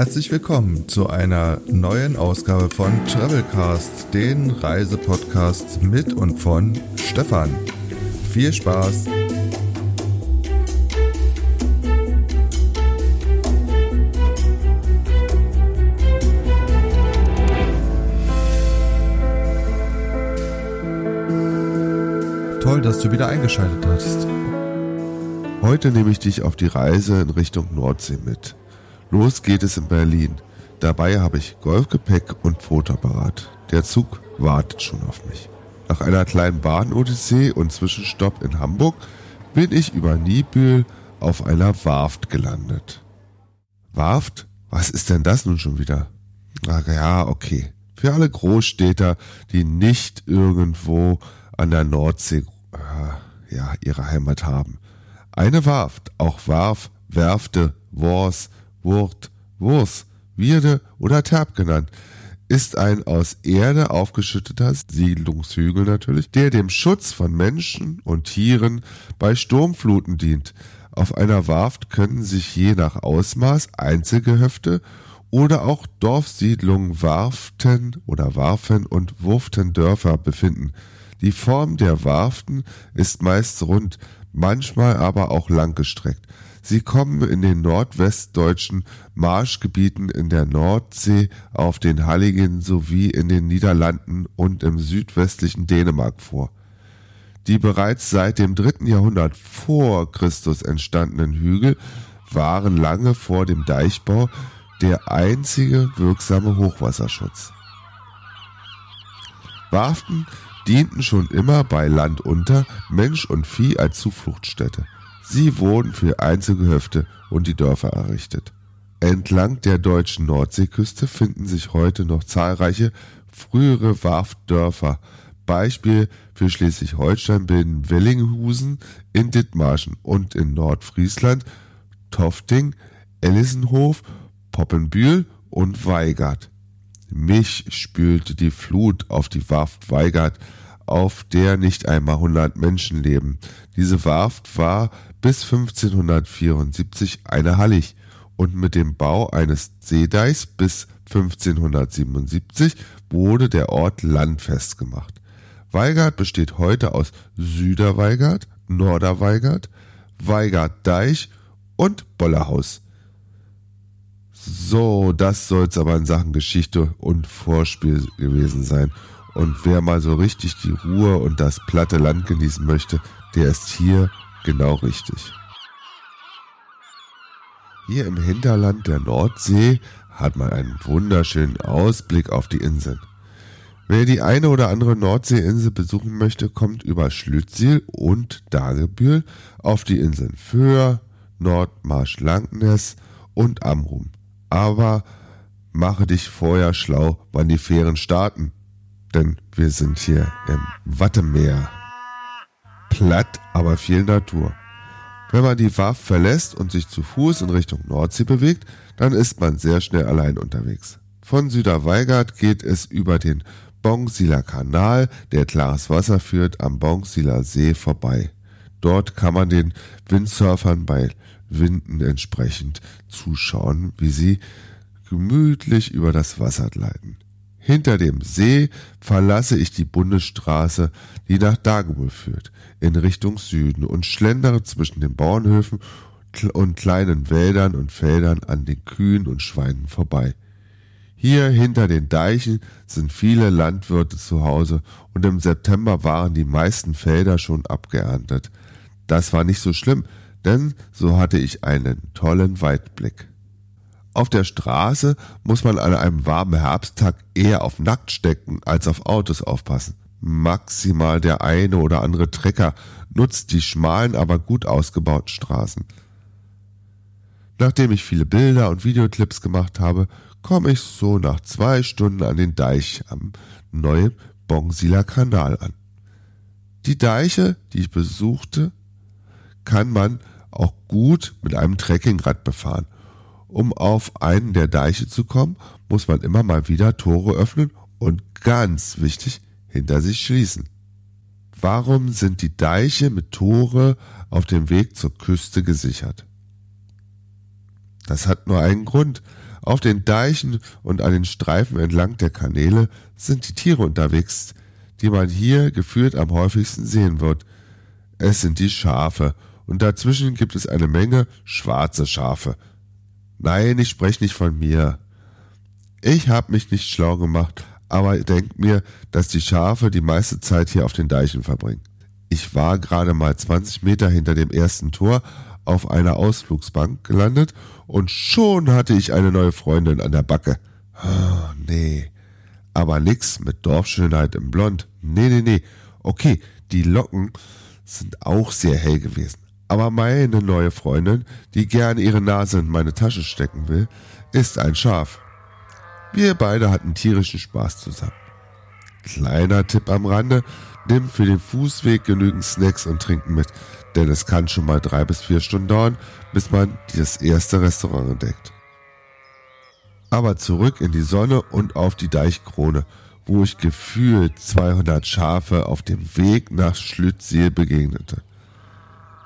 Herzlich willkommen zu einer neuen Ausgabe von Travelcast, den Reisepodcast mit und von Stefan. Viel Spaß! Toll, dass du wieder eingeschaltet hast. Heute nehme ich dich auf die Reise in Richtung Nordsee mit. Los geht es in Berlin. Dabei habe ich Golfgepäck und Fotoapparat. Der Zug wartet schon auf mich. Nach einer kleinen Bahn-Odyssee und Zwischenstopp in Hamburg bin ich über Niebüll auf einer Warft gelandet. Warft? Was ist denn das nun schon wieder? Ach ja, okay. Für alle Großstädter, die nicht irgendwo an der Nordsee äh, ja, ihre Heimat haben. Eine Warft, auch Warf, Werfte, Wors, Wurt, Wurs, Wierde oder Terp genannt, ist ein aus Erde aufgeschütteter Siedlungshügel natürlich, der dem Schutz von Menschen und Tieren bei Sturmfluten dient. Auf einer Warft können sich je nach Ausmaß Einzelgehöfte oder auch Dorfsiedlungen, Warften oder Warfen und Wurftendörfer befinden. Die Form der Warften ist meist rund, manchmal aber auch langgestreckt. Sie kommen in den nordwestdeutschen Marschgebieten in der Nordsee, auf den Halligen sowie in den Niederlanden und im südwestlichen Dänemark vor. Die bereits seit dem dritten Jahrhundert vor Christus entstandenen Hügel waren lange vor dem Deichbau der einzige wirksame Hochwasserschutz. Warften dienten schon immer bei Land unter Mensch und Vieh als Zufluchtsstätte. Sie wurden für Einzelgehöfte und die Dörfer errichtet. Entlang der deutschen Nordseeküste finden sich heute noch zahlreiche frühere Warftdörfer. Beispiel für Schleswig-Holstein bilden Wellinghusen in Dithmarschen und in Nordfriesland Tofting, Ellissenhof, Poppenbühl und Weigert. Mich spülte die Flut auf die Warft Weigert, auf der nicht einmal 100 Menschen leben. Diese Warft war bis 1574 eine Hallig und mit dem Bau eines Seedeichs bis 1577 wurde der Ort landfest gemacht. Weigert besteht heute aus Süderweigert, Norderweigert, Weigert-Deich und Bollerhaus. So, das soll's aber in Sachen Geschichte und Vorspiel gewesen sein. Und wer mal so richtig die Ruhe und das platte Land genießen möchte, der ist hier Genau richtig. Hier im Hinterland der Nordsee hat man einen wunderschönen Ausblick auf die Inseln. Wer die eine oder andere Nordseeinsel besuchen möchte, kommt über Schlüttsiel und Dagebühl auf die Inseln Föhr, Nordmarsch Langness und Amrum. Aber mache dich vorher schlau, wann die Fähren starten, denn wir sind hier im Wattemeer platt, aber viel Natur. Wenn man die Warf verlässt und sich zu Fuß in Richtung Nordsee bewegt, dann ist man sehr schnell allein unterwegs. Von Süderweigert geht es über den Bongsiler Kanal, der klares Wasser führt, am Bongsiler See vorbei. Dort kann man den Windsurfern bei Winden entsprechend zuschauen, wie sie gemütlich über das Wasser gleiten. Hinter dem See verlasse ich die Bundesstraße, die nach Dagebüll führt in Richtung Süden und schlendere zwischen den Bauernhöfen und kleinen Wäldern und Feldern an den Kühen und Schweinen vorbei. Hier hinter den Deichen sind viele Landwirte zu Hause und im September waren die meisten Felder schon abgeerntet. Das war nicht so schlimm, denn so hatte ich einen tollen Weitblick. Auf der Straße muss man an einem warmen Herbsttag eher auf Nacktstecken als auf Autos aufpassen. Maximal der eine oder andere Trecker nutzt die schmalen, aber gut ausgebauten Straßen. Nachdem ich viele Bilder und Videoclips gemacht habe, komme ich so nach zwei Stunden an den Deich am neuen Bongsiler Kanal an. Die Deiche, die ich besuchte, kann man auch gut mit einem Trekkingrad befahren. Um auf einen der Deiche zu kommen, muss man immer mal wieder Tore öffnen und ganz wichtig, hinter sich schließen. Warum sind die Deiche mit Tore auf dem Weg zur Küste gesichert? Das hat nur einen Grund. Auf den Deichen und an den Streifen entlang der Kanäle sind die Tiere unterwegs, die man hier geführt am häufigsten sehen wird. Es sind die Schafe, und dazwischen gibt es eine Menge schwarze Schafe. Nein, ich spreche nicht von mir. Ich habe mich nicht schlau gemacht, aber denk mir, dass die Schafe die meiste Zeit hier auf den Deichen verbringen. Ich war gerade mal 20 Meter hinter dem ersten Tor auf einer Ausflugsbank gelandet und schon hatte ich eine neue Freundin an der Backe. Oh, nee. Aber nix mit Dorfschönheit im Blond. Nee, nee, nee. Okay, die Locken sind auch sehr hell gewesen. Aber meine neue Freundin, die gerne ihre Nase in meine Tasche stecken will, ist ein Schaf. Wir beide hatten tierischen Spaß zusammen. Kleiner Tipp am Rande, nimm für den Fußweg genügend Snacks und Trinken mit, denn es kann schon mal drei bis vier Stunden dauern, bis man das erste Restaurant entdeckt. Aber zurück in die Sonne und auf die Deichkrone, wo ich gefühlt 200 Schafe auf dem Weg nach Schlüttsiel begegnete.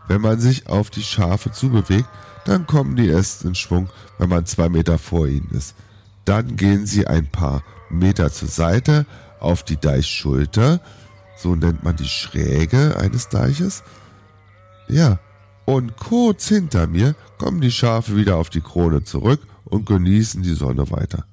Wenn man sich auf die Schafe zubewegt, dann kommen die erst in Schwung, wenn man zwei Meter vor ihnen ist. Dann gehen sie ein paar Meter zur Seite auf die Deichschulter, so nennt man die Schräge eines Deiches. Ja, und kurz hinter mir kommen die Schafe wieder auf die Krone zurück und genießen die Sonne weiter.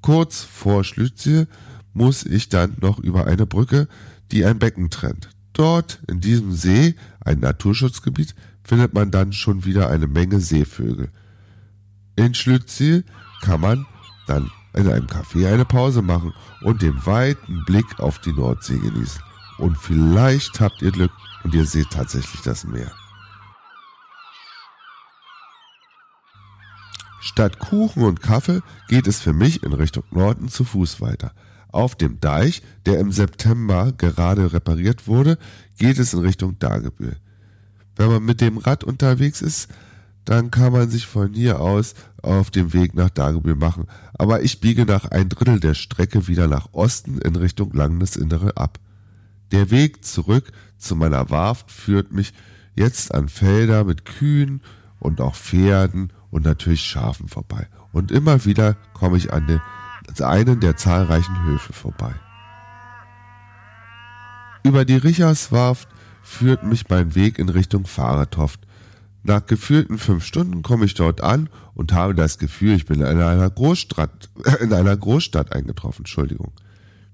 Kurz vor Schlützie muss ich dann noch über eine Brücke, die ein Becken trennt. Dort in diesem See, ein Naturschutzgebiet, findet man dann schon wieder eine Menge Seevögel. In Schlützie kann man dann in einem Café eine Pause machen und den weiten Blick auf die Nordsee genießen. Und vielleicht habt ihr Glück und ihr seht tatsächlich das Meer. Statt Kuchen und Kaffee geht es für mich in Richtung Norden zu Fuß weiter. Auf dem Deich, der im September gerade repariert wurde, geht es in Richtung Dagebühl. Wenn man mit dem Rad unterwegs ist, dann kann man sich von hier aus auf dem Weg nach Dagebühl machen, aber ich biege nach ein Drittel der Strecke wieder nach Osten in Richtung Landesinnere ab. Der Weg zurück zu meiner Warft führt mich jetzt an Felder mit Kühen und auch Pferden und natürlich Schafen vorbei. Und immer wieder komme ich an den, einen der zahlreichen Höfe vorbei. Über die Richerswarft führt mich mein Weg in Richtung Fahrertoft, nach gefühlten fünf Stunden komme ich dort an und habe das Gefühl, ich bin in einer Großstadt, in einer Großstadt eingetroffen, Entschuldigung.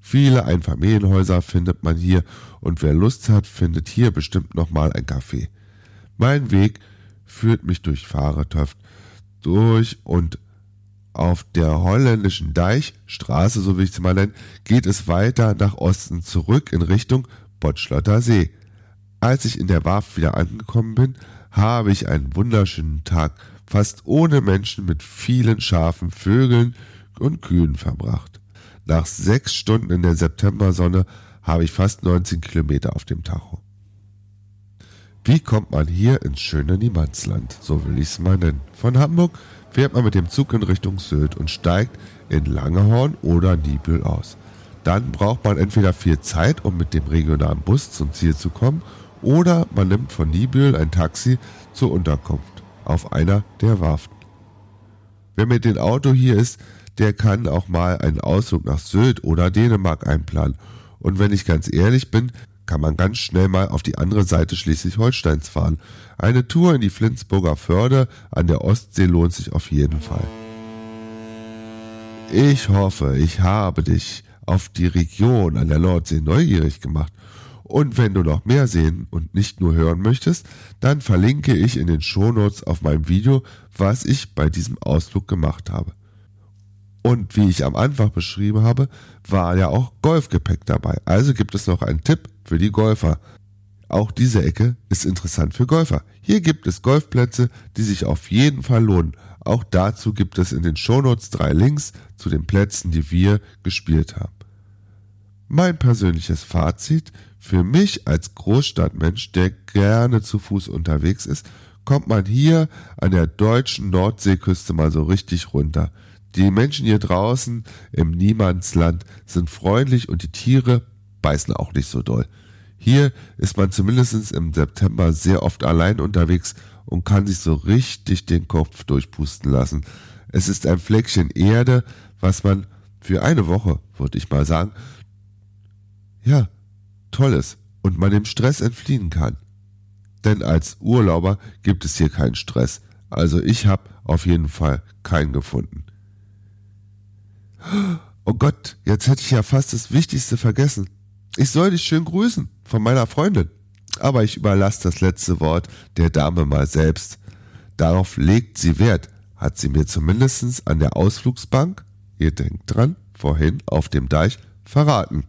Viele Einfamilienhäuser findet man hier und wer Lust hat, findet hier bestimmt nochmal ein Café. Mein Weg führt mich durch Fahrertöft, durch und auf der holländischen Deichstraße, so wie ich sie mal nenne, geht es weiter nach Osten zurück in Richtung Botschlotter See. Als ich in der Warft wieder angekommen bin, habe ich einen wunderschönen Tag fast ohne Menschen mit vielen Schafen, Vögeln und Kühen verbracht. Nach sechs Stunden in der Septembersonne habe ich fast 19 Kilometer auf dem Tacho. Wie kommt man hier ins schöne Niemandsland? So will ich es mal nennen. Von Hamburg fährt man mit dem Zug in Richtung Sylt und steigt in Langehorn oder Nibel aus. Dann braucht man entweder viel Zeit, um mit dem regionalen Bus zum Ziel zu kommen, oder man nimmt von Nibül ein Taxi zur Unterkunft auf einer der Warften. Wer mit dem Auto hier ist, der kann auch mal einen Ausflug nach Sylt oder Dänemark einplanen. Und wenn ich ganz ehrlich bin, kann man ganz schnell mal auf die andere Seite Schleswig-Holsteins fahren. Eine Tour in die Flensburger Förde an der Ostsee lohnt sich auf jeden Fall. Ich hoffe, ich habe dich auf die Region an der Nordsee neugierig gemacht und wenn du noch mehr sehen und nicht nur hören möchtest, dann verlinke ich in den Shownotes auf meinem Video, was ich bei diesem Ausflug gemacht habe. Und wie ich am Anfang beschrieben habe, war ja auch Golfgepäck dabei. Also gibt es noch einen Tipp für die Golfer. Auch diese Ecke ist interessant für Golfer. Hier gibt es Golfplätze, die sich auf jeden Fall lohnen. Auch dazu gibt es in den Shownotes drei Links zu den Plätzen, die wir gespielt haben. Mein persönliches Fazit für mich als Großstadtmensch, der gerne zu Fuß unterwegs ist, kommt man hier an der deutschen Nordseeküste mal so richtig runter. Die Menschen hier draußen im Niemandsland sind freundlich und die Tiere beißen auch nicht so doll. Hier ist man zumindest im September sehr oft allein unterwegs und kann sich so richtig den Kopf durchpusten lassen. Es ist ein Fleckchen Erde, was man für eine Woche, würde ich mal sagen, ja, toll ist und man dem Stress entfliehen kann. Denn als Urlauber gibt es hier keinen Stress. Also ich habe auf jeden Fall keinen gefunden. Oh Gott, jetzt hätte ich ja fast das Wichtigste vergessen. Ich soll dich schön grüßen von meiner Freundin. Aber ich überlasse das letzte Wort der Dame mal selbst. Darauf legt sie Wert, hat sie mir zumindest an der Ausflugsbank, ihr denkt dran, vorhin auf dem Deich, verraten.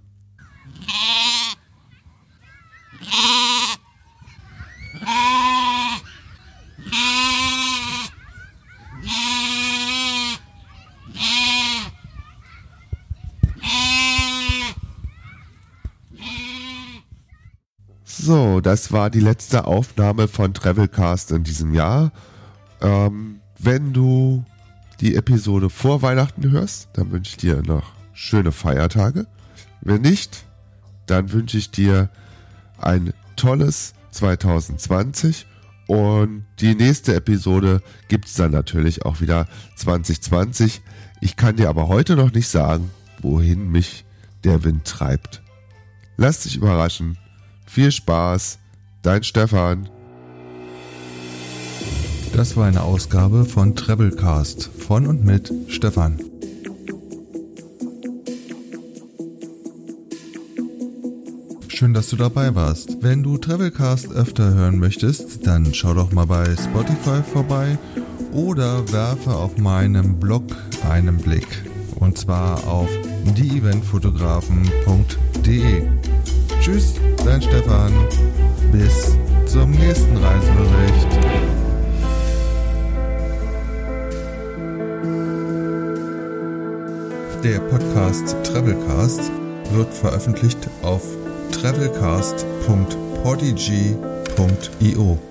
So, das war die letzte Aufnahme von Travelcast in diesem Jahr. Ähm, wenn du die Episode vor Weihnachten hörst, dann wünsche ich dir noch schöne Feiertage. Wenn nicht, dann wünsche ich dir ein tolles 2020 und die nächste Episode gibt es dann natürlich auch wieder 2020. Ich kann dir aber heute noch nicht sagen, wohin mich der Wind treibt. Lass dich überraschen. Viel Spaß, dein Stefan. Das war eine Ausgabe von Treblecast von und mit Stefan. Schön, dass du dabei warst. Wenn du Travelcast öfter hören möchtest, dann schau doch mal bei Spotify vorbei oder werfe auf meinem Blog einen Blick. Und zwar auf dieeventfotografen.de. Tschüss, dein Stefan. Bis zum nächsten Reisebericht. Der Podcast Travelcast wird veröffentlicht auf travelcast.podigy.io.